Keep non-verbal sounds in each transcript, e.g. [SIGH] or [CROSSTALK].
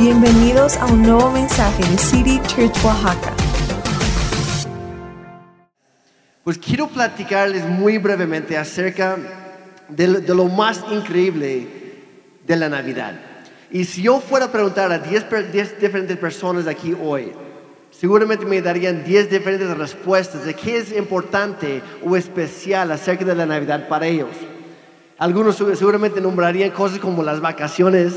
Bienvenidos a un nuevo mensaje de City Church Oaxaca. Pues quiero platicarles muy brevemente acerca de, lo- más increíble de la Navidad. Y si yo fuera a preguntar a 10, per- 10 diferentes personas aquí hoy, seguramente me darían 10 diferentes respuestas de qué es importante o especial acerca de la Navidad para ellos. Algunos seg- seguramente nombrarían cosas como las vacaciones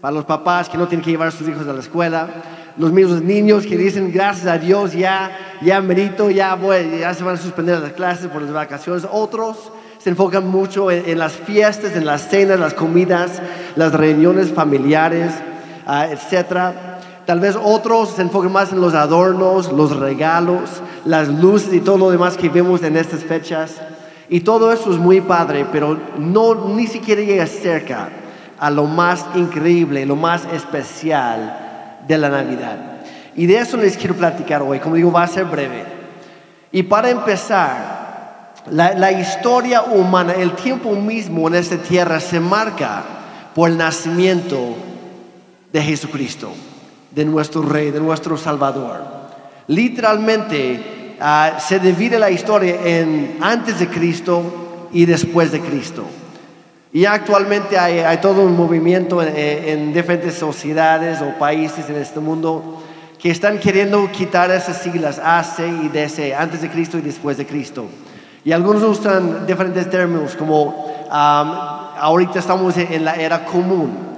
para los papás que no tienen que llevar a sus hijos a la escuela, los mismos niños que dicen gracias a Dios ya ya merito, ya voy, ya se van a suspender las clases por las vacaciones. Otros se enfocan mucho en, las fiestas, en las cenas, las comidas, las reuniones familiares, ah, etcétera. Tal vez otros se enfocan más en los adornos, los regalos, las luces y todo lo demás que vemos en estas fechas. Y todo eso es muy padre, pero no ni siquiera llega cerca a lo más increíble, lo más especial de la Navidad. Y de eso les quiero platicar hoy. Como digo, va a ser breve. Y para empezar, la, historia humana, el tiempo mismo en esta tierra se marca por el nacimiento de Jesucristo, de nuestro Rey, de nuestro Salvador. Literalmente ah, se divide la historia en antes de Cristo y después de Cristo. Y actualmente hay, hay todo un movimiento en, en diferentes sociedades o países en este mundo que están queriendo quitar esas siglas AC y DC, antes de Cristo y después de Cristo. Y algunos usan diferentes términos como ah, ahorita estamos en la era común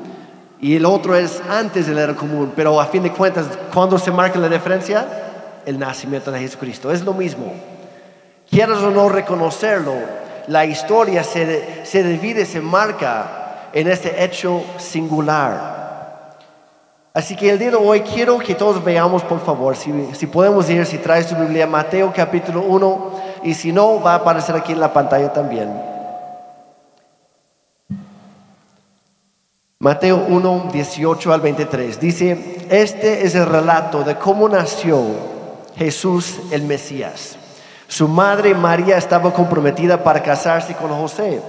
y el otro es antes de la era común, pero a fin de cuentas, ¿cuándo se marca la diferencia? El nacimiento de Jesucristo. Es lo mismo. Quieras o no reconocerlo, la historia se, se divide, se marca en este hecho singular. Así que el día de hoy quiero que todos veamos, por favor, si, si podemos ir, si traes tu Biblia, Mateo capítulo 1, y si no, va a aparecer aquí en la pantalla también. Mateo 1, 18 al 23. Dice, este es el relato de cómo nació Jesús el Mesías. Su madre María estaba comprometida para casarse con José,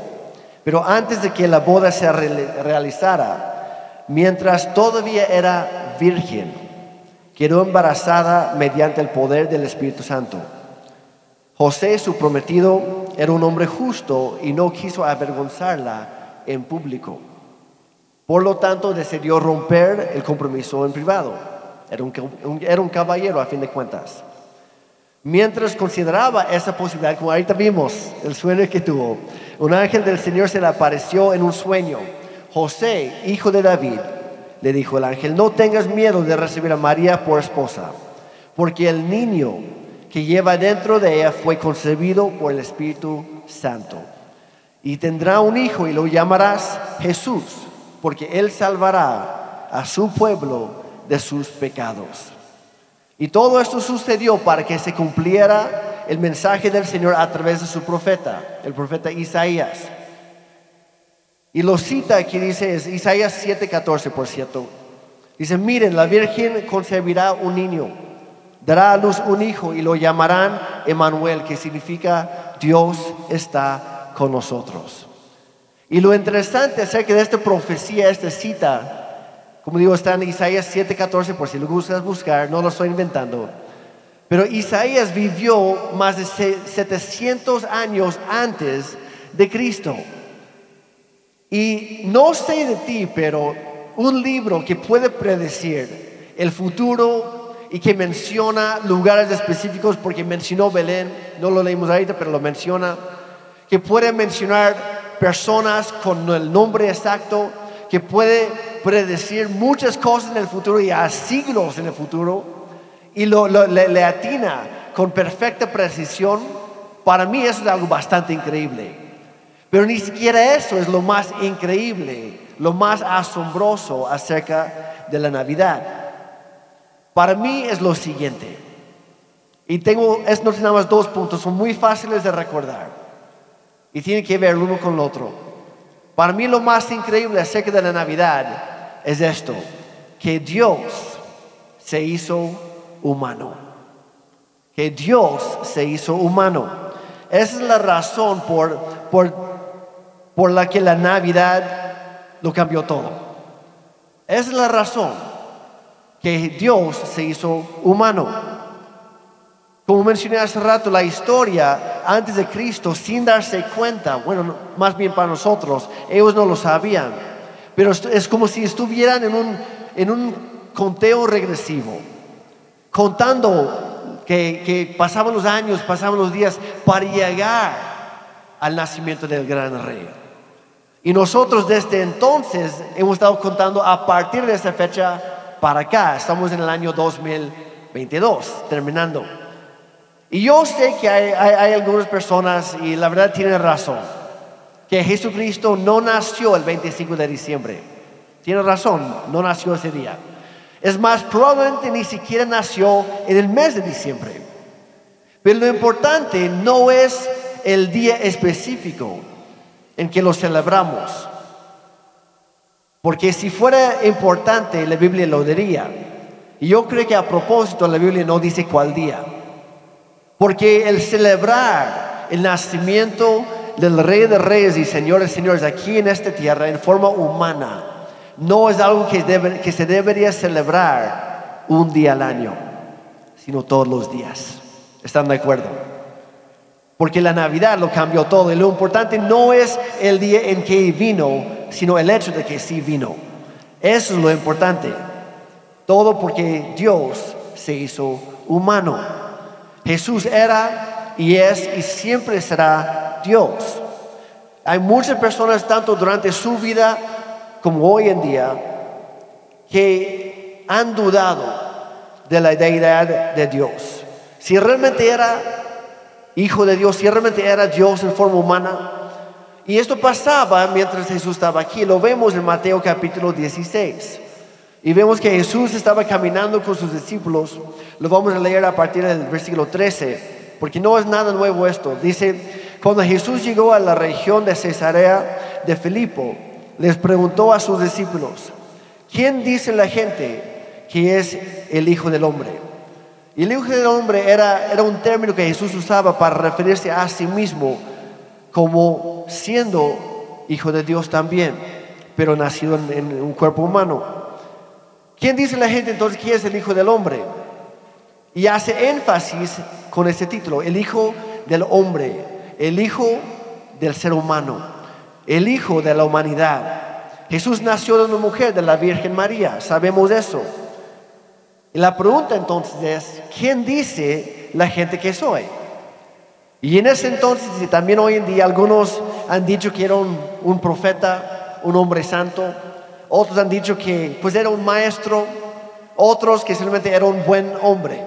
pero antes de que la boda se reali- realizara, mientras todavía era virgen, quedó embarazada mediante el poder del Espíritu Santo. José, su prometido, era un hombre justo y no quiso avergonzarla en público. Por lo tanto, decidió romper el compromiso en privado. Era un- era un caballero a fin de cuentas. Mientras consideraba esa posibilidad, como ahorita vimos el sueño que tuvo, un ángel del Señor se le apareció en un sueño. José, hijo de David, le dijo el ángel, no tengas miedo de recibir a María por esposa, porque el niño que lleva dentro de ella fue concebido por el Espíritu Santo. Y tendrá un hijo y lo llamarás Jesús, porque él salvará a su pueblo de sus pecados. Y todo esto sucedió para que se cumpliera el mensaje del Señor a través de su profeta, el profeta Isaías. Y lo cita aquí, dice, es Isaías 7:14, por cierto. Dice, miren, la Virgen concebirá un niño, dará a luz un hijo y lo llamarán Emanuel, que significa Dios está con nosotros. Y lo interesante acerca de esta profecía, esta cita, como digo, está en Isaías 7:14, por si lo gustas buscar, no lo estoy inventando. Pero Isaías vivió más de se- 700 años antes de Cristo. Y no sé de ti, pero un libro que puede predecir el futuro y que menciona lugares específicos, porque mencionó Belén, no lo leímos ahorita, pero lo menciona, que puede mencionar personas con el nombre exacto, que puede predecir muchas cosas en el futuro y a siglos en el futuro, y lo, le atina con perfecta precisión, para mí eso es algo bastante increíble. Pero ni siquiera eso es lo más increíble, lo más asombroso acerca de la Navidad. Para mí es lo siguiente. Y tengo, es no nada más dos puntos, son muy fáciles de recordar. Y tienen que ver uno con el otro. Para mí lo más increíble acerca de la Navidad es esto, que Dios se hizo humano. Que Dios se hizo humano. Esa es la razón por, por, por la que la Navidad lo cambió todo. Esa es la razón. que Dios se hizo humano. Como mencioné hace rato, la historia antes de Cristo, sin darse cuenta, bueno, más bien para nosotros, ellos no lo sabían, pero es como si estuvieran en un, en un conteo regresivo, contando que, que pasaban los años, pasaban los días para llegar al nacimiento del gran rey. Y nosotros desde entonces hemos estado contando a partir de esa fecha para acá. Estamos en el año 2022, terminando. Y yo sé que hay, hay, algunas personas, y la verdad tienen razón, que Jesucristo no nació el 25 de diciembre. Tiene razón, no nació ese día. Es más, probablemente ni siquiera nació en el mes de diciembre. Pero lo importante no es el día específico, en que lo celebramos. Porque si fuera importante, la Biblia lo diría. Y yo creo que a propósito la Biblia no dice cuál día. Porque el celebrar el nacimiento del Rey de Reyes y Señores Señores aquí en esta tierra en forma humana no es algo que, que se debería celebrar un día al año, sino todos los días. ¿Están de acuerdo? Porque la Navidad lo cambió todo y lo importante no es el día en que vino, sino el hecho de que sí vino. Eso es lo importante. Todo porque Dios se hizo humano. Jesús era y es y siempre será Dios. Hay muchas personas, tanto durante su vida como hoy en día, que han dudado de la deidad de Dios. Si realmente era hijo de Dios, ciertamente era Dios en forma humana. Y esto pasaba mientras Jesús estaba aquí. Lo vemos en Mateo capítulo 16. Y vemos que Jesús estaba caminando con sus discípulos. Lo vamos a leer a partir del versículo 13, porque no es nada nuevo esto. Dice, cuando Jesús llegó a la región de Cesarea de Filipo, les preguntó a sus discípulos, ¿quién dice la gente que es el Hijo del Hombre? Y el Hijo del Hombre era, era un término que Jesús usaba para referirse a sí mismo como siendo Hijo de Dios también, pero nacido en, un cuerpo humano. ¿Quién dice la gente entonces que es el Hijo del Hombre? Y hace énfasis con este título, el Hijo del Hombre, el Hijo del ser humano, el Hijo de la humanidad. Jesús nació de una mujer, de la Virgen María, sabemos eso. Y la pregunta entonces es, ¿quién dice la gente que soy? Y en ese entonces, y también hoy en día, algunos han dicho que era un, profeta, un hombre santo, otros han dicho que pues era un maestro, otros que simplemente era un buen hombre,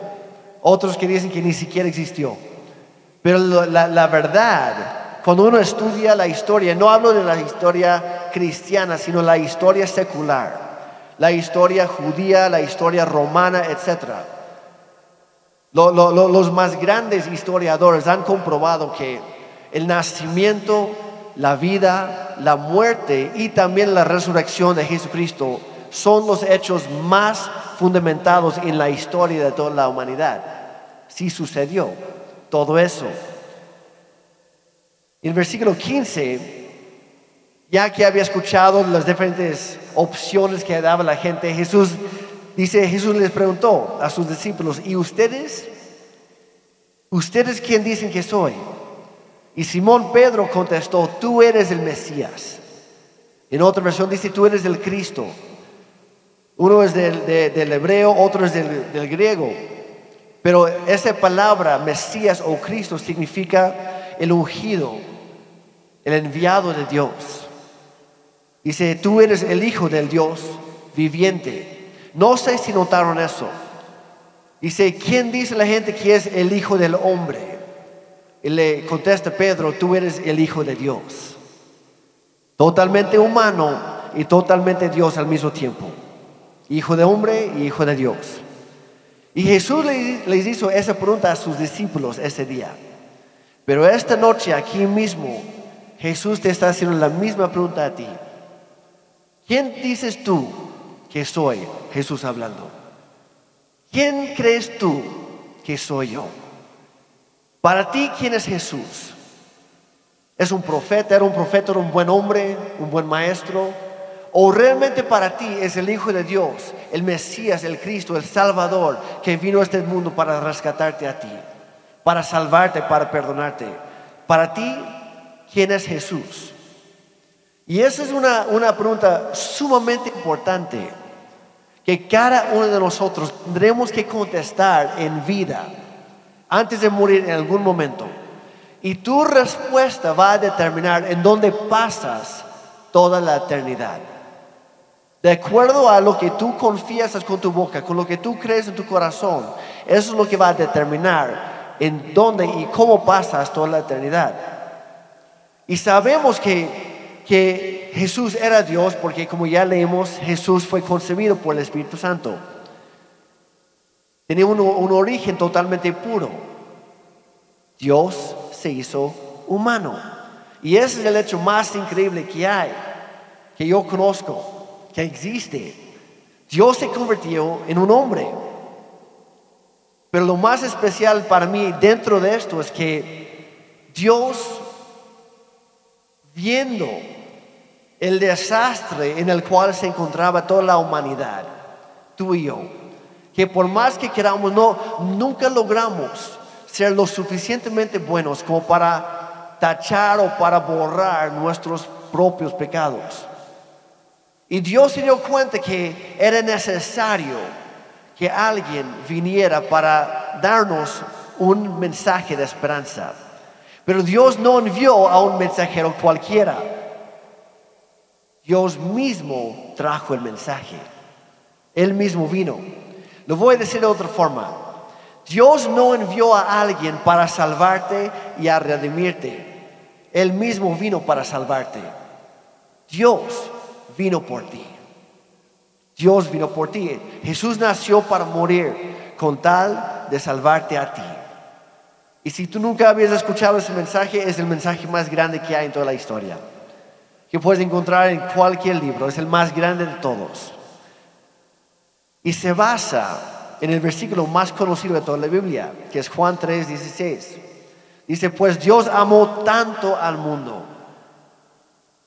otros que dicen que ni siquiera existió. Pero la, verdad, cuando uno estudia la historia, no hablo de la historia cristiana, sino la historia secular, la historia judía, la historia romana, etc. los más grandes historiadores han comprobado que el nacimiento, la vida, la muerte y también la resurrección de Jesucristo son los hechos más fundamentados en la historia de toda la humanidad. Sí sucedió todo eso. En el versículo 15 ya que había escuchado las diferentes opciones que daba la gente, Jesús dice, Jesús les preguntó a sus discípulos, ¿y ustedes? ¿Ustedes quién dicen que soy? Y Simón Pedro contestó, tú eres el Mesías. En otra versión dice, tú eres el Cristo. Uno es del, del hebreo, otro es del, del griego. Pero esa palabra, Mesías o Cristo, significa el ungido, el enviado de Dios. Dice, tú eres el Hijo del Dios viviente. No sé si notaron eso. Dice, ¿quién dice la gente que es el Hijo del Hombre? Y le contesta Pedro, tú eres el Hijo de Dios. Totalmente humano y totalmente Dios al mismo tiempo. Hijo de hombre y Hijo de Dios. Y Jesús les hizo esa pregunta a sus discípulos ese día. Pero esta noche aquí mismo Jesús te está haciendo la misma pregunta a ti. ¿Quién dices tú que soy? Jesús hablando. ¿Quién crees tú que soy yo? Para ti, ¿quién es Jesús? ¿Es un profeta? ¿Era un profeta? ¿Era un buen hombre? ¿Un buen maestro? ¿O realmente para ti es el Hijo de Dios, el Mesías, el Cristo, el Salvador, que vino a este mundo para rescatarte a ti, para salvarte, para perdonarte? Para ti, ¿quién es Jesús? Y esa es una, una pregunta sumamente importante que cada uno de nosotros tendremos que contestar en vida antes de morir en algún momento. Y tu respuesta va a determinar en dónde pasas toda la eternidad. De acuerdo a lo que tú confiesas con tu boca, con lo que tú crees en tu corazón, eso es lo que va a determinar en dónde y cómo pasas toda la eternidad. Y sabemos que, que Jesús era Dios porque como ya leemos, Jesús fue concebido por el Espíritu Santo. Tenía un, un origen totalmente puro. Dios se hizo humano. Y ese es el hecho más increíble que hay, que yo conozco, que existe. Dios se convirtió en un hombre. Pero lo más especial para mí dentro de esto es que Dios, viendo el desastre en el cual se encontraba toda la humanidad, tú y yo, que por más que queramos, no, nunca logramos ser lo suficientemente buenos como para tachar o para borrar nuestros propios pecados. Y Dios se dio cuenta que era necesario que alguien viniera para darnos un mensaje de esperanza. Pero Dios no envió a un mensajero cualquiera. Dios mismo trajo el mensaje. Él mismo vino. Lo voy a decir de otra forma. Dios no envió a alguien para salvarte y a redimirte. Él mismo vino para salvarte. Dios vino por ti. Dios vino por ti. Jesús nació para morir con tal de salvarte a ti. Y si tú nunca habías escuchado ese mensaje, es el mensaje más grande que hay en toda la historia. Que puedes encontrar en cualquier libro. Es el más grande de todos. Y se basa en el versículo más conocido de toda la Biblia, que es Juan 3, 16. Dice, pues Dios amó tanto al mundo.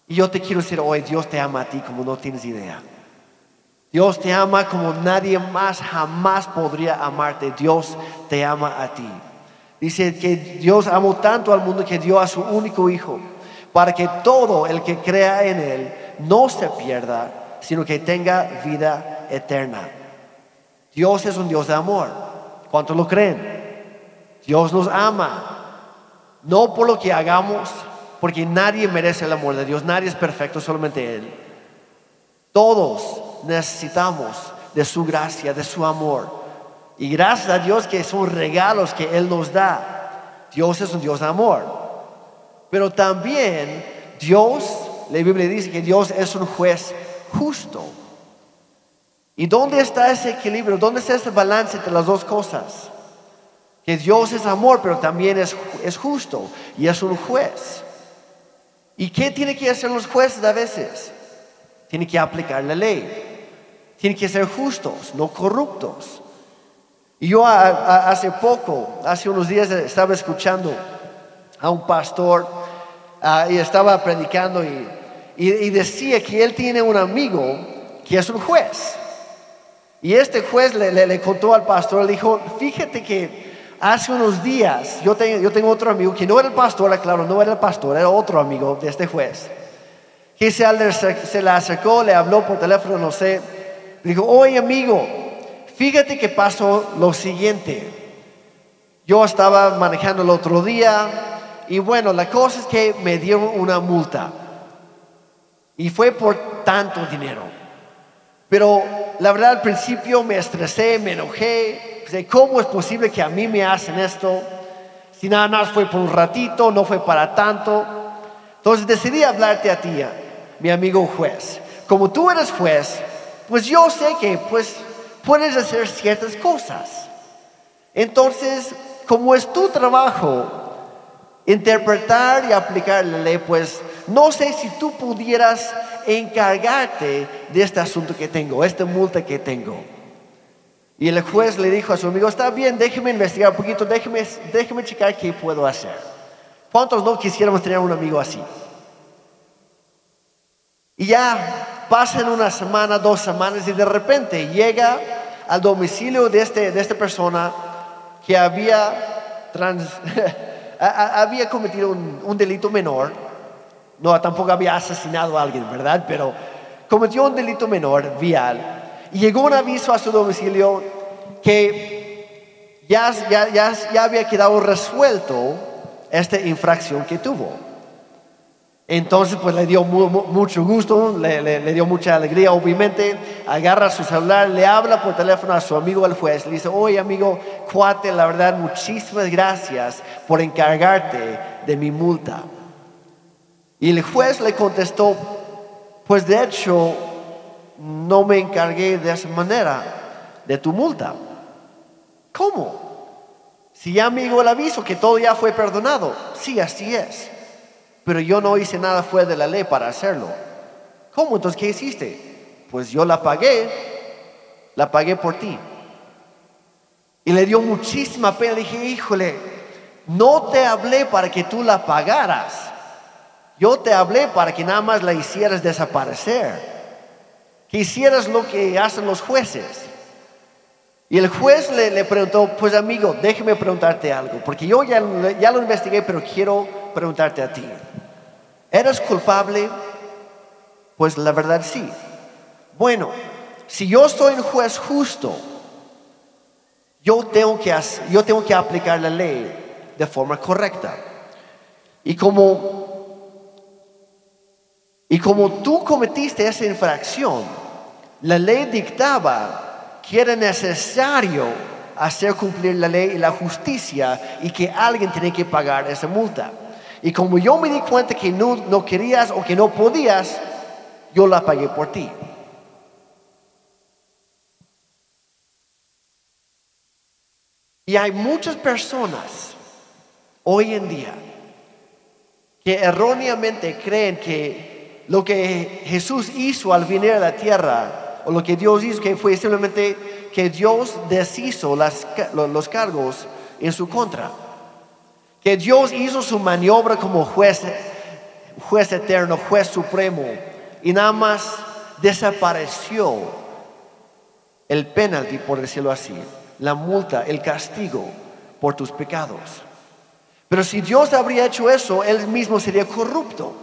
Y yo te quiero decir hoy, Dios te ama a ti como no tienes idea. Dios te ama como nadie más jamás podría amarte. Dios te ama a ti. Dice que Dios amó tanto al mundo que dio a su único hijo, para que todo el que crea en él no se pierda, sino que tenga vida eterna. Dios es un Dios de amor. ¿Cuántos lo creen? Dios nos ama. No por lo que hagamos, porque nadie merece el amor de Dios. Nadie es perfecto, solamente Él. Todos necesitamos de su gracia, de su amor. Y gracias a Dios que son regalos que Él nos da. Dios es un Dios de amor. Pero también Dios, la Biblia dice que Dios es un juez justo. ¿Y dónde está ese equilibrio? ¿Dónde está ese balance entre las dos cosas? Que Dios es amor, pero también es, es justo y es un juez. ¿Y qué tiene que hacer los jueces a veces? Tiene que aplicar la ley. Tiene que ser justos, no corruptos. Y yo hace poco, hace unos días, estaba escuchando a un pastor ah, y estaba predicando y decía que él tiene un amigo que es un juez. Y este juez le, contó al pastor, le dijo, fíjate que hace unos días yo tengo, otro amigo que no era el pastor, claro, no era el pastor, era otro amigo de este juez, que se, se le acercó, le habló por teléfono, no sé, dijo, oye amigo, fíjate que pasó lo siguiente. Yo estaba manejando el otro día y bueno, la cosa es que me dieron una multa y fue por tanto dinero. Pero la verdad al principio me estresé, me enojé. ¿Cómo es posible que a mí me hacen esto? Si nada más fue por un ratito, no fue para tanto. Entonces decidí hablarte a ti, mi amigo juez. Como tú eres juez, pues yo sé que pues puedes hacer ciertas cosas. Entonces, como es tu trabajo interpretar y aplicar la ley, pues no sé si tú pudieras encargarte de este asunto que tengo, esta multa que tengo. Y el juez le dijo a su amigo, está bien, déjeme investigar un poquito, déjeme, déjeme checar qué puedo hacer. ¿Cuántos no quisiéramos tener un amigo así? Y ya pasan una semana, dos semanas y de repente llega al domicilio de, este, de esta persona que había, trans, [LAUGHS] había cometido un, un delito menor. No, tampoco había asesinado a alguien, ¿verdad? Pero cometió un delito menor vial y llegó un aviso a su domicilio que ya, ya, ya, ya había quedado resuelto esta infracción que tuvo. Entonces, pues le dio mucho gusto, le, dio mucha alegría, obviamente. Agarra su celular, le habla por teléfono a su amigo el juez, le dice, oye amigo, cuate, la verdad, muchísimas gracias por encargarte de mi multa. Y el juez le contestó, pues de hecho, no me encargué de esa manera de tu multa. ¿Cómo? Si ya me llegó el aviso que todo ya fue perdonado. Sí, así es. Pero yo no hice nada fuera de la ley para hacerlo. ¿Cómo? Entonces, ¿qué hiciste? Pues yo la pagué, la pagué por ti. Y le dio muchísima pena. Le dije, híjole, no te hablé para que tú la pagaras. Yo te hablé para que nada más la hicieras desaparecer que hicieras lo que hacen los jueces. Y el juez le, preguntó, pues amigo, déjeme preguntarte algo, porque yo ya, ya lo investigué, pero quiero preguntarte a ti. ¿Eres culpable? Pues la verdad sí. Bueno, si yo soy un juez justo, yo tengo que, yo tengo que aplicar la ley de forma correcta. Y como y como tú cometiste esa infracción, la ley dictaba que era necesario hacer cumplir la ley y la justicia y que alguien tenía que pagar esa multa. Y como yo me di cuenta que no, no querías o que no podías, yo la pagué por ti. Y hay muchas personas hoy en día que erróneamente creen que lo que Jesús hizo al venir a la tierra, o lo que Dios hizo, que fue simplemente que Dios deshizo los cargos en su contra. Que Dios hizo su maniobra como juez, juez eterno, juez supremo, y nada más desapareció el penalty, por decirlo así, la multa, el castigo por tus pecados. Pero si Dios habría hecho eso, Él mismo sería corrupto.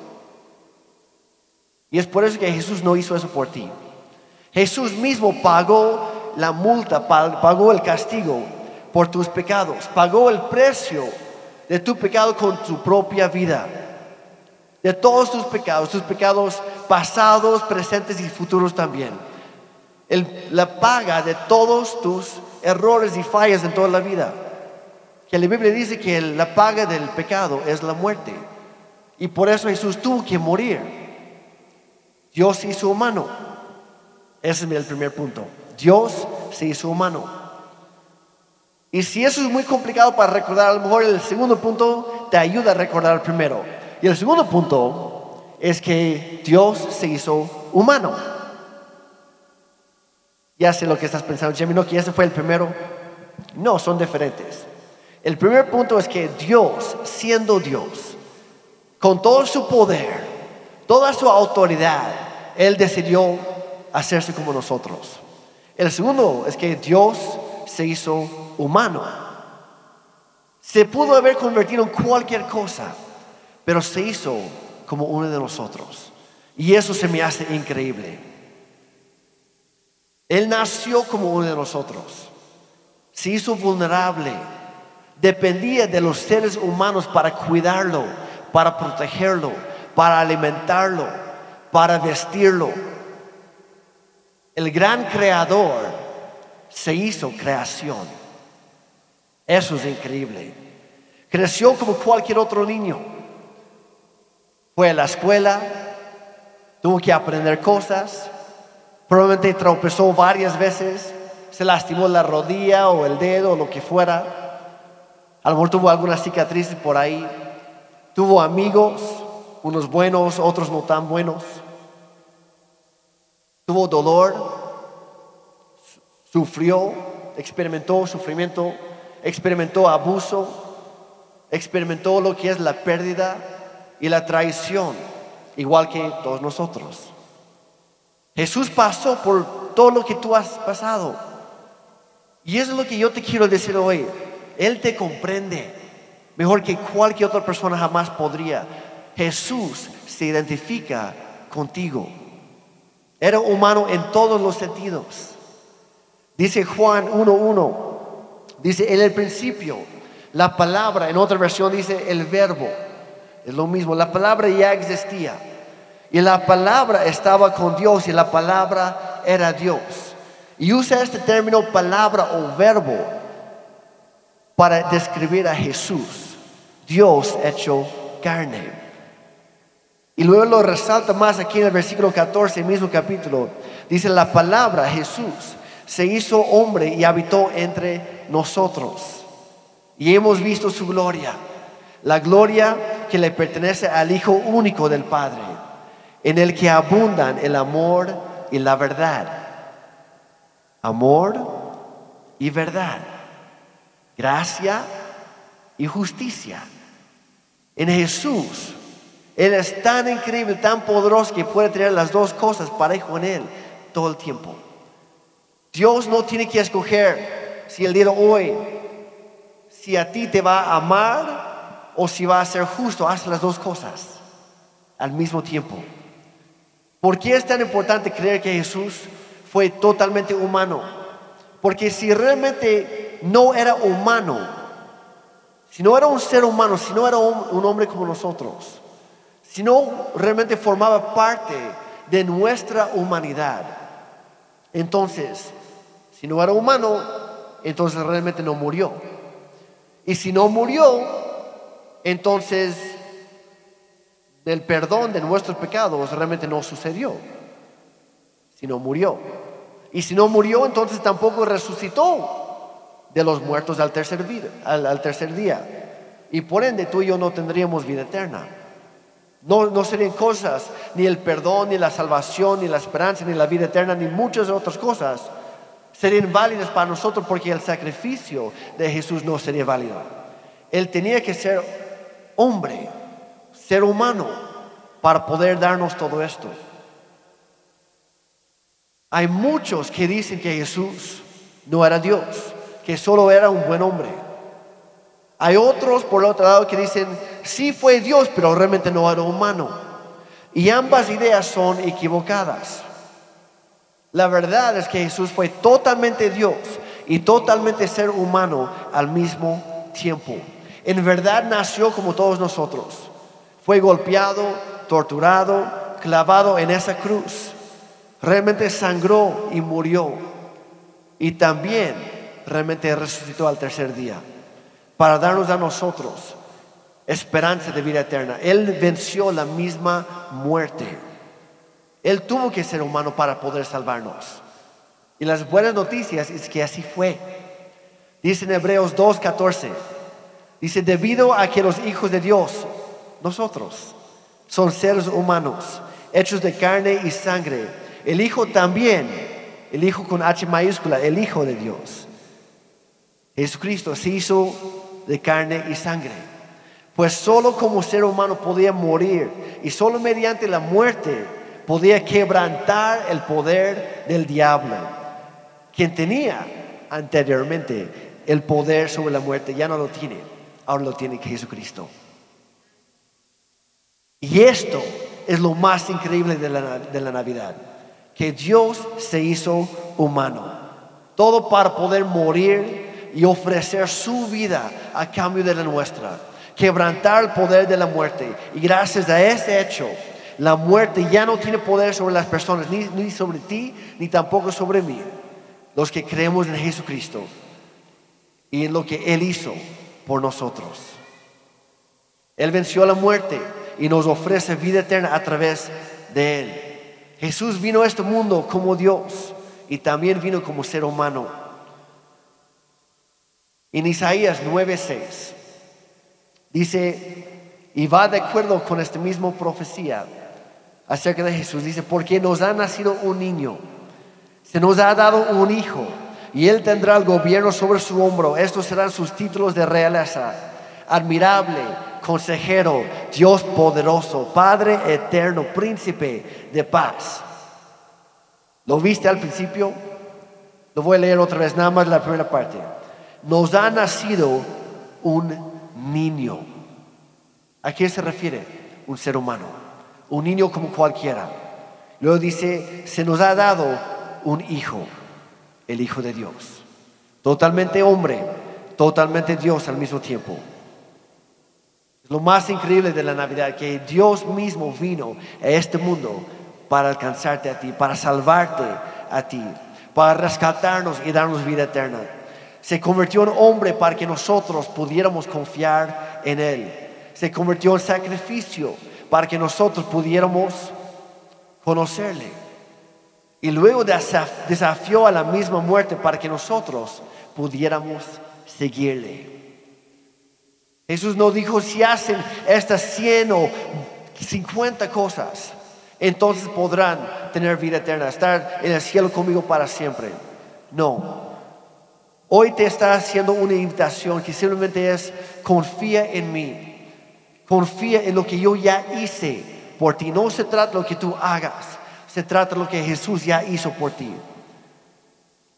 Y es por eso que Jesús no hizo eso por ti. Jesús mismo pagó la multa, pagó el castigo por tus pecados, pagó el precio de tu pecado con tu propia vida. De todos tus pecados, tus pecados pasados, presentes y futuros también. la paga de todos tus errores y fallas en toda la vida. Que la Biblia dice que la paga del pecado es la muerte. Y por eso Jesús tuvo que morir. Dios hizo humano. Ese es el primer punto. Dios se hizo humano. Y si eso es muy complicado para recordar, a lo mejor el segundo punto te ayuda a recordar el primero. Y el segundo punto es que Dios se hizo humano. Ya sé lo que estás pensando, Jimmy, no, que ese fue el primero. No, son diferentes. El primer punto es que Dios, siendo Dios, con todo su poder, toda su autoridad, Él decidió hacerse como nosotros. El segundo es que Dios se hizo humano. Se pudo haber convertido en cualquier cosa, pero se hizo como uno de nosotros. Y eso se me hace increíble. Él nació como uno de nosotros. Se hizo vulnerable. Dependía de los seres humanos para cuidarlo, para protegerlo, para alimentarlo, para vestirlo. El gran creador se hizo creación. Eso es increíble. Creció como cualquier otro niño. Fue a la escuela, tuvo que aprender cosas, probablemente tropezó varias veces, se lastimó la rodilla o el dedo o lo que fuera. A lo tuvo alguna cicatriz por ahí. Tuvo amigos, unos buenos, otros no tan buenos. Tuvo dolor, sufrió, experimentó sufrimiento, experimentó abuso, experimentó lo que es la pérdida y la traición, igual que todos nosotros. Jesús pasó por todo lo que tú has pasado. Y eso es lo que yo te quiero decir hoy. Él te comprende mejor que cualquier otra persona jamás podría. Jesús se identifica contigo. Era humano en todos los sentidos. Dice Juan 1.1, dice en el principio, la palabra, en otra versión dice el verbo, es lo mismo, la palabra ya existía. Y la palabra estaba con Dios y la palabra era Dios. Y usa este término palabra o verbo para describir a Jesús, Dios hecho carne. Y luego lo resalta más aquí en el versículo 14, mismo capítulo. Dice la palabra Jesús se hizo hombre y habitó entre nosotros. Y hemos visto su gloria, la gloria que le pertenece al Hijo único del Padre, en el que abundan el amor y la verdad. Amor y verdad. Gracia y justicia. En Jesús, Él es tan increíble, tan poderoso que puede tener las dos cosas parejo en Él todo el tiempo. Dios no tiene que escoger si el día de hoy, si a ti te va a amar o si va a ser justo. Hace las dos cosas al mismo tiempo. ¿Por qué es tan importante creer que Jesús fue totalmente humano? Porque si realmente no era humano, si no era un ser humano, si no era un hombre como nosotros, si no realmente formaba parte de nuestra humanidad, entonces si no era humano, entonces realmente no murió. Y si no murió, entonces el perdón de nuestros pecados realmente no sucedió. Si no murió. Y si no murió, entonces tampoco resucitó de los muertos al tercer, al, tercer día. Y por ende tú y yo no tendríamos vida eterna. No, no serían cosas, ni el perdón, ni la salvación, ni la esperanza, ni la vida eterna, ni muchas otras cosas serían válidas para nosotros porque el sacrificio de Jesús no sería válido. Él tenía que ser hombre, ser humano, para poder darnos todo esto. Hay muchos que dicen que Jesús no era Dios, que solo era un buen hombre. Hay otros, por el otro lado, que dicen, sí fue Dios, pero realmente no era humano. Y ambas ideas son equivocadas. La verdad es que Jesús fue totalmente Dios y totalmente ser humano al mismo tiempo. En verdad nació como todos nosotros. Fue golpeado, torturado, clavado en esa cruz. Realmente sangró y murió. Y también realmente resucitó al tercer día para darnos a nosotros esperanza de vida eterna. Él venció la misma muerte. Él tuvo que ser humano para poder salvarnos. Y las buenas noticias es que así fue. Dice en Hebreos 2.14, dice, debido a que los hijos de Dios, nosotros, son seres humanos, hechos de carne y sangre, el Hijo también, el Hijo con H mayúscula, el Hijo de Dios. Jesucristo se hizo de carne y sangre. Pues solo como ser humano podía morir y solo mediante la muerte podía quebrantar el poder del diablo. Quien tenía anteriormente el poder sobre la muerte ya no lo tiene, ahora lo tiene Jesucristo. Y esto es lo más increíble de la, de la Navidad, que Dios se hizo humano, todo para poder morir y ofrecer su vida a cambio de la nuestra, quebrantar el poder de la muerte. Y gracias a ese hecho, la muerte ya no tiene poder sobre las personas, ni, sobre ti, ni tampoco sobre mí. Los que creemos en Jesucristo y en lo que Él hizo por nosotros. Él venció la muerte y nos ofrece vida eterna a través de Él. Jesús vino a este mundo como Dios y también vino como ser humano. En Isaías 9:6 dice, y va de acuerdo con esta misma profecía acerca de Jesús. Dice, porque nos ha nacido un niño, se nos ha dado un hijo, y él tendrá el gobierno sobre su hombro. Estos serán sus títulos de realeza. Admirable, consejero, Dios poderoso, Padre eterno, príncipe de paz. ¿Lo viste al principio? Lo voy a leer otra vez, nada más la primera parte. Nos ha nacido un niño. ¿A qué se refiere? Un ser humano. Un niño como cualquiera. Luego dice, se nos ha dado un hijo, el Hijo de Dios. Totalmente hombre, totalmente Dios al mismo tiempo. Lo más increíble de la Navidad, que Dios mismo vino a este mundo para alcanzarte a ti, para salvarte a ti, para rescatarnos y darnos vida eterna. Se convirtió en hombre para que nosotros pudiéramos confiar en Él. Se convirtió en sacrificio para que nosotros pudiéramos conocerle. Y luego desafió a la misma muerte para que nosotros pudiéramos seguirle. Jesús no dijo si hacen estas 100 o 50 cosas, entonces podrán tener vida eterna, estar en el cielo conmigo para siempre. No. Hoy te está haciendo una invitación que simplemente es confía en mí. Confía en lo que yo ya hice por ti. No se trata de lo que tú hagas, se trata de lo que Jesús ya hizo por ti.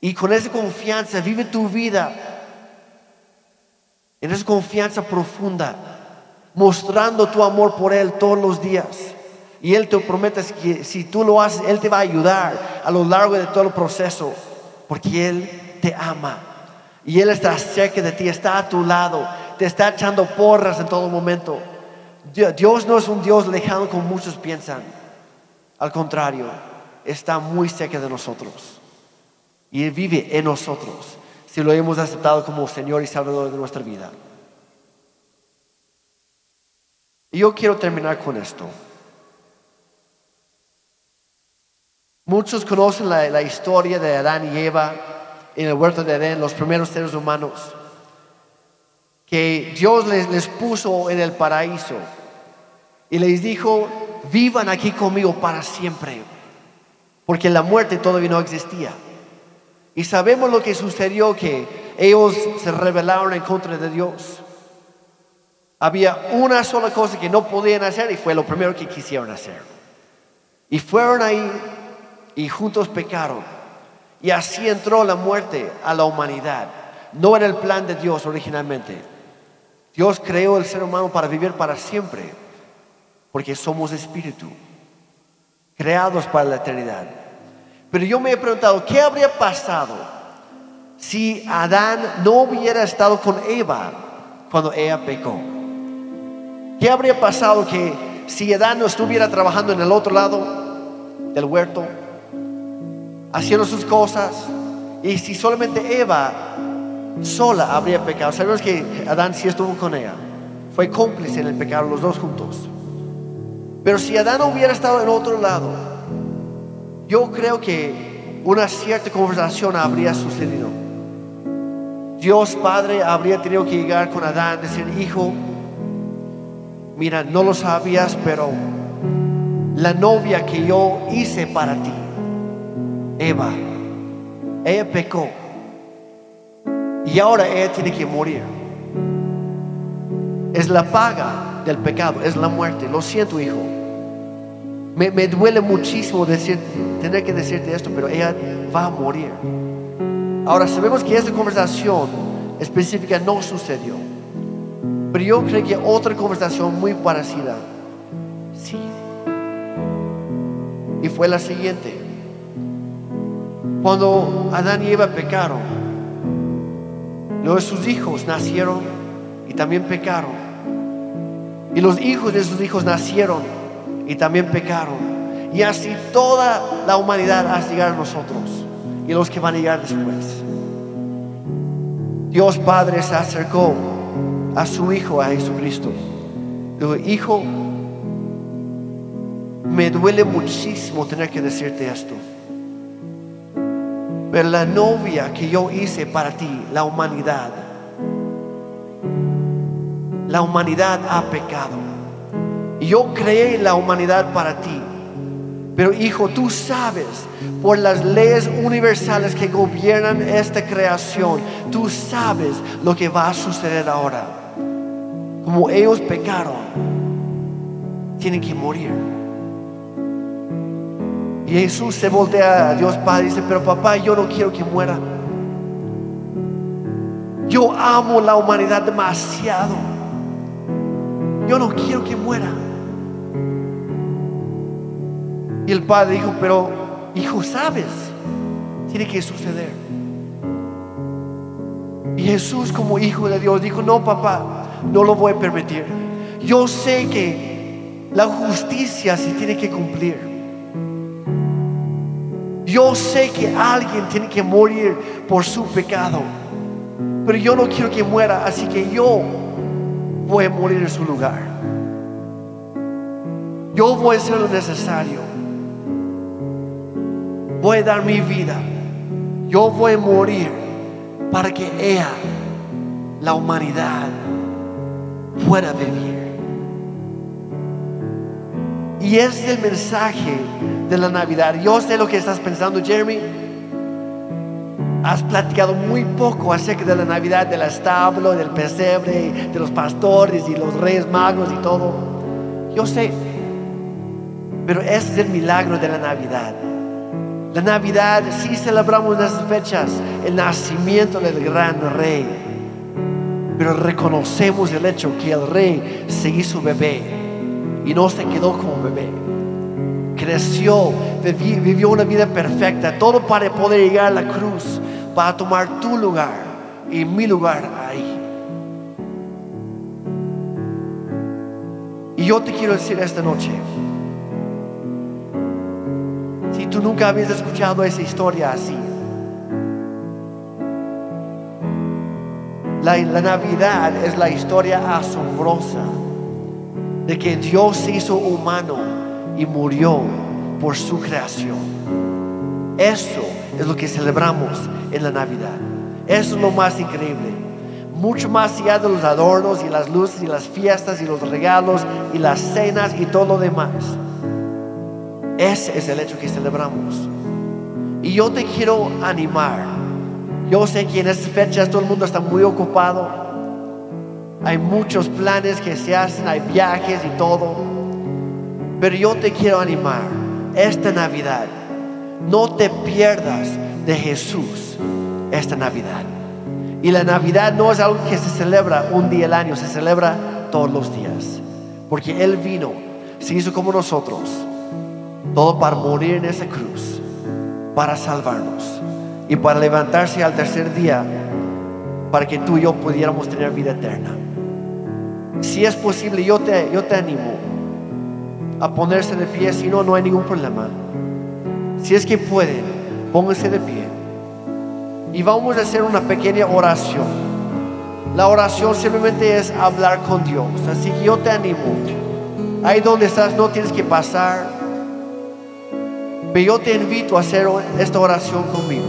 Y con esa confianza vive tu vida en esa confianza profunda, mostrando tu amor por Él todos los días. Y Él te promete que si tú lo haces, Él te va a ayudar a lo largo de todo el proceso, porque Él te ama. Y Él está cerca de ti, está a tu lado, te está echando porras en todo momento. Dios no es un Dios lejano como muchos piensan. Al contrario, está muy cerca de nosotros. Y Él vive en nosotros si lo hemos aceptado como Señor y Salvador de nuestra vida. Y yo quiero terminar con esto. Muchos conocen la, historia de Adán y Eva en el huerto de Edén, los primeros seres humanos, que Dios les, les puso en el paraíso y les dijo, vivan aquí conmigo para siempre, porque la muerte todavía no existía. Y sabemos lo que sucedió, que ellos se rebelaron en contra de Dios. Había una sola cosa que no podían hacer y fue lo primero que quisieron hacer. Y fueron ahí y juntos pecaron. Y así entró la muerte a la humanidad. No era el plan de Dios originalmente. Dios creó el ser humano para vivir para siempre, porque somos espíritu, creados para la eternidad. Pero yo me he preguntado, ¿qué habría pasado si Adán no hubiera estado con Eva cuando ella pecó? ¿Qué habría pasado que si Adán no estuviera trabajando en el otro lado del huerto, haciendo sus cosas, y si solamente Eva sola habría pecado? Sabemos que Adán sí estuvo con ella, fue cómplice en el pecado, los dos juntos. Pero si Adán hubiera estado en otro lado, yo creo que una cierta conversación habría sucedido. Dios Padre habría tenido que llegar con Adán, decir, hijo, mira, no lo sabías, pero la novia que yo hice para ti, Eva, ella pecó. Y ahora ella tiene que morir. Es la paga del pecado, es la muerte. Lo siento, hijo. Me, duele muchísimo decir, tener que decirte esto, pero ella va a morir. Ahora sabemos que esa conversación específica no sucedió. Pero yo creo que otra conversación muy parecida, sí. Y fue la siguiente. Cuando Adán y Eva pecaron, luego sus hijos nacieron y también pecaron. Y los hijos de sus hijos nacieron y también pecaron. Y así toda la humanidad hasta llegar a nosotros y los que van a llegar después. Dios Padre se acercó a su Hijo, a Jesucristo. Dijo, Hijo, me duele muchísimo tener que decirte esto. Pero la novia que yo hice para ti, la humanidad, la humanidad ha pecado yo creé la humanidad para ti. Pero hijo, tú sabes, por las leyes universales que gobiernan esta creación, tú sabes lo que va a suceder ahora. Como ellos pecaron, tienen que morir. Y Jesús se voltea a Dios Padre y dice, pero papá, yo no quiero que muera. Yo amo la humanidad demasiado. Yo no quiero que muera. Y el padre dijo, pero hijo, sabes, tiene que suceder. Y Jesús como hijo de Dios dijo, no papá, no lo voy a permitir. Yo sé que la justicia se tiene que cumplir. Yo sé que alguien tiene que morir por su pecado. Pero yo no quiero que muera, así que yo voy a morir en su lugar. Yo voy a hacer lo necesario. Voy a dar mi vida. Yo voy a morir para que ella, la humanidad, pueda vivir. Y es el mensaje de la Navidad. Yo sé lo que estás pensando, Jeremy. Has platicado muy poco acerca de la Navidad, del establo, del pesebre, de los pastores y los reyes magos y todo. Yo sé. Pero ese es el milagro de la Navidad. La Navidad, sí celebramos en esas fechas el nacimiento del gran rey. Pero reconocemos el hecho que el rey se hizo bebé y no se quedó como bebé. Creció, vivi- vivió una vida perfecta, todo para poder llegar a la cruz, para tomar tu lugar y mi lugar ahí. Y yo te quiero decir esta noche, si tú nunca habías escuchado esa historia así, la Navidad es la historia asombrosa de que Dios se hizo humano y murió por su creación. Eso es lo que celebramos en la Navidad. Eso es lo más increíble. Mucho más allá de los adornos y las luces y las fiestas y los regalos y las cenas y todo lo demás. Ese es el hecho que celebramos. Y yo te quiero animar. Yo sé que en estas fechas todo el mundo está muy ocupado. Hay muchos planes que se hacen, hay viajes y todo. Pero yo te quiero animar. Esta Navidad, no te pierdas de Jesús esta Navidad. Y la Navidad no es algo que se celebra un día al año, se celebra todos los días. Porque Él vino, se hizo como nosotros, todo para morir en esa cruz, para salvarnos y para levantarse al tercer día, para que tú y yo pudiéramos tener vida eterna. Si es posible, yo te, yo te animo a ponerse de pie, si no, no hay ningún problema. Si es que pueden, pónganse de pie. Y vamos a hacer una pequeña oración. La oración simplemente es hablar con Dios. Así que yo te animo. Ahí donde estás no tienes que pasar. Pero yo te invito a hacer esta oración conmigo.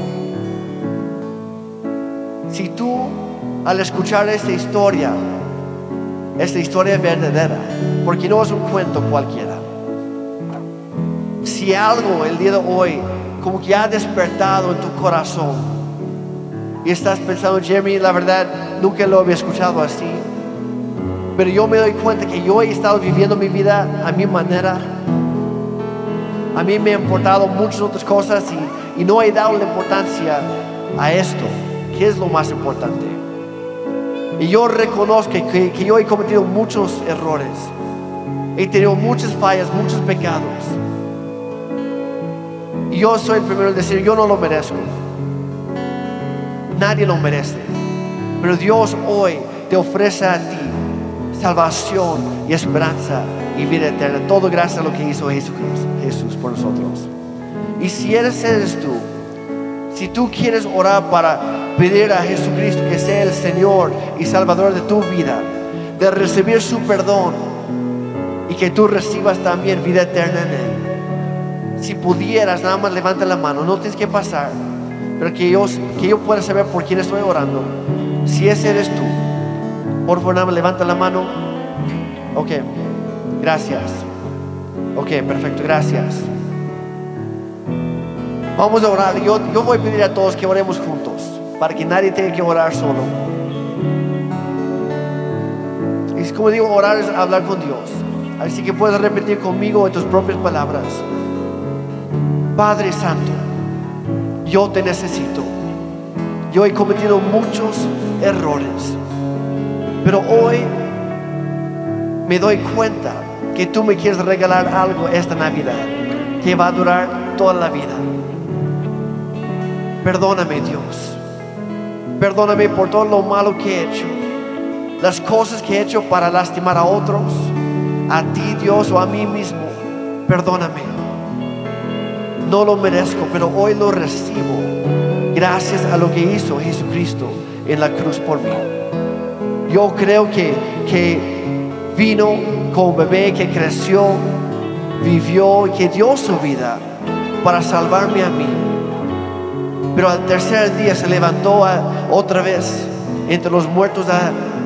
Si tú al escuchar esta historia, esta historia es verdadera, porque no es un cuento cualquiera. Si algo el día de hoy como que ha despertado en tu corazón y estás pensando, Jeremy, la verdad, nunca lo había escuchado así. Pero yo me doy cuenta que yo he estado viviendo mi vida a mi manera. A mí me han importado muchas otras cosas y, y no he dado la importancia a esto, que es lo más importante. Y yo reconozco que, que yo he cometido muchos errores. He tenido muchas fallas, muchos pecados. Y yo soy el primero en decir, yo no lo merezco. Nadie lo merece. Pero Dios hoy te ofrece a ti salvación y esperanza y vida eterna. Todo gracias a lo que hizo Jesucristo, Jesús por nosotros. Y si eres, eres tú, si tú quieres orar para pedir a Jesucristo que sea el Señor y Salvador de tu vida, de recibir su perdón y que tú recibas también vida eterna en Él. Si pudieras, nada más levanta la mano, no tienes que pasar, pero que yo, que yo pueda saber por quién estoy orando. Si ese eres tú, por favor, nada más levanta la mano. Ok, gracias. Ok, perfecto, gracias. Vamos a orar. Yo, yo voy a pedir a todos que oremos juntos, para que nadie tenga que orar solo. Y como digo, orar es hablar con Dios. Así que puedes repetir conmigo en tus propias palabras. Padre Santo, yo te necesito. Yo he cometido muchos errores, pero hoy me doy cuenta que tú me quieres regalar algo esta Navidad que va a durar toda la vida. Perdóname Dios. Perdóname por todo lo malo que he hecho. Las cosas que he hecho para lastimar a otros, a ti Dios o a mí mismo. Perdóname. No lo merezco, pero hoy lo recibo gracias a lo que hizo Jesucristo en la cruz por mí. Yo creo que, que vino como bebé que creció, vivió y que dio su vida para salvarme a mí. Pero al tercer día se levantó otra vez entre los muertos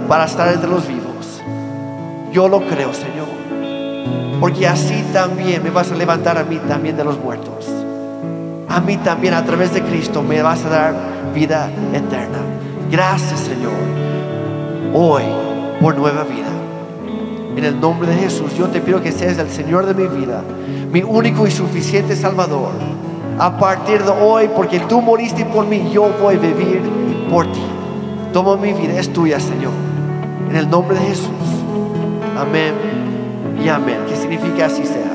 para estar entre los vivos. Yo lo creo, Señor. Porque así también me vas a levantar a mí también de los muertos a mí también a través de Cristo me vas a dar vida eterna. Gracias Señor, hoy por nueva vida. En el nombre de Jesús, yo te pido que seas el Señor de mi vida, mi único y suficiente Salvador. A partir de hoy, porque tú moriste por mí, yo voy a vivir por ti. Toma mi vida, es tuya, Señor. En el nombre de Jesús. Amén y amén. Que significa así sea.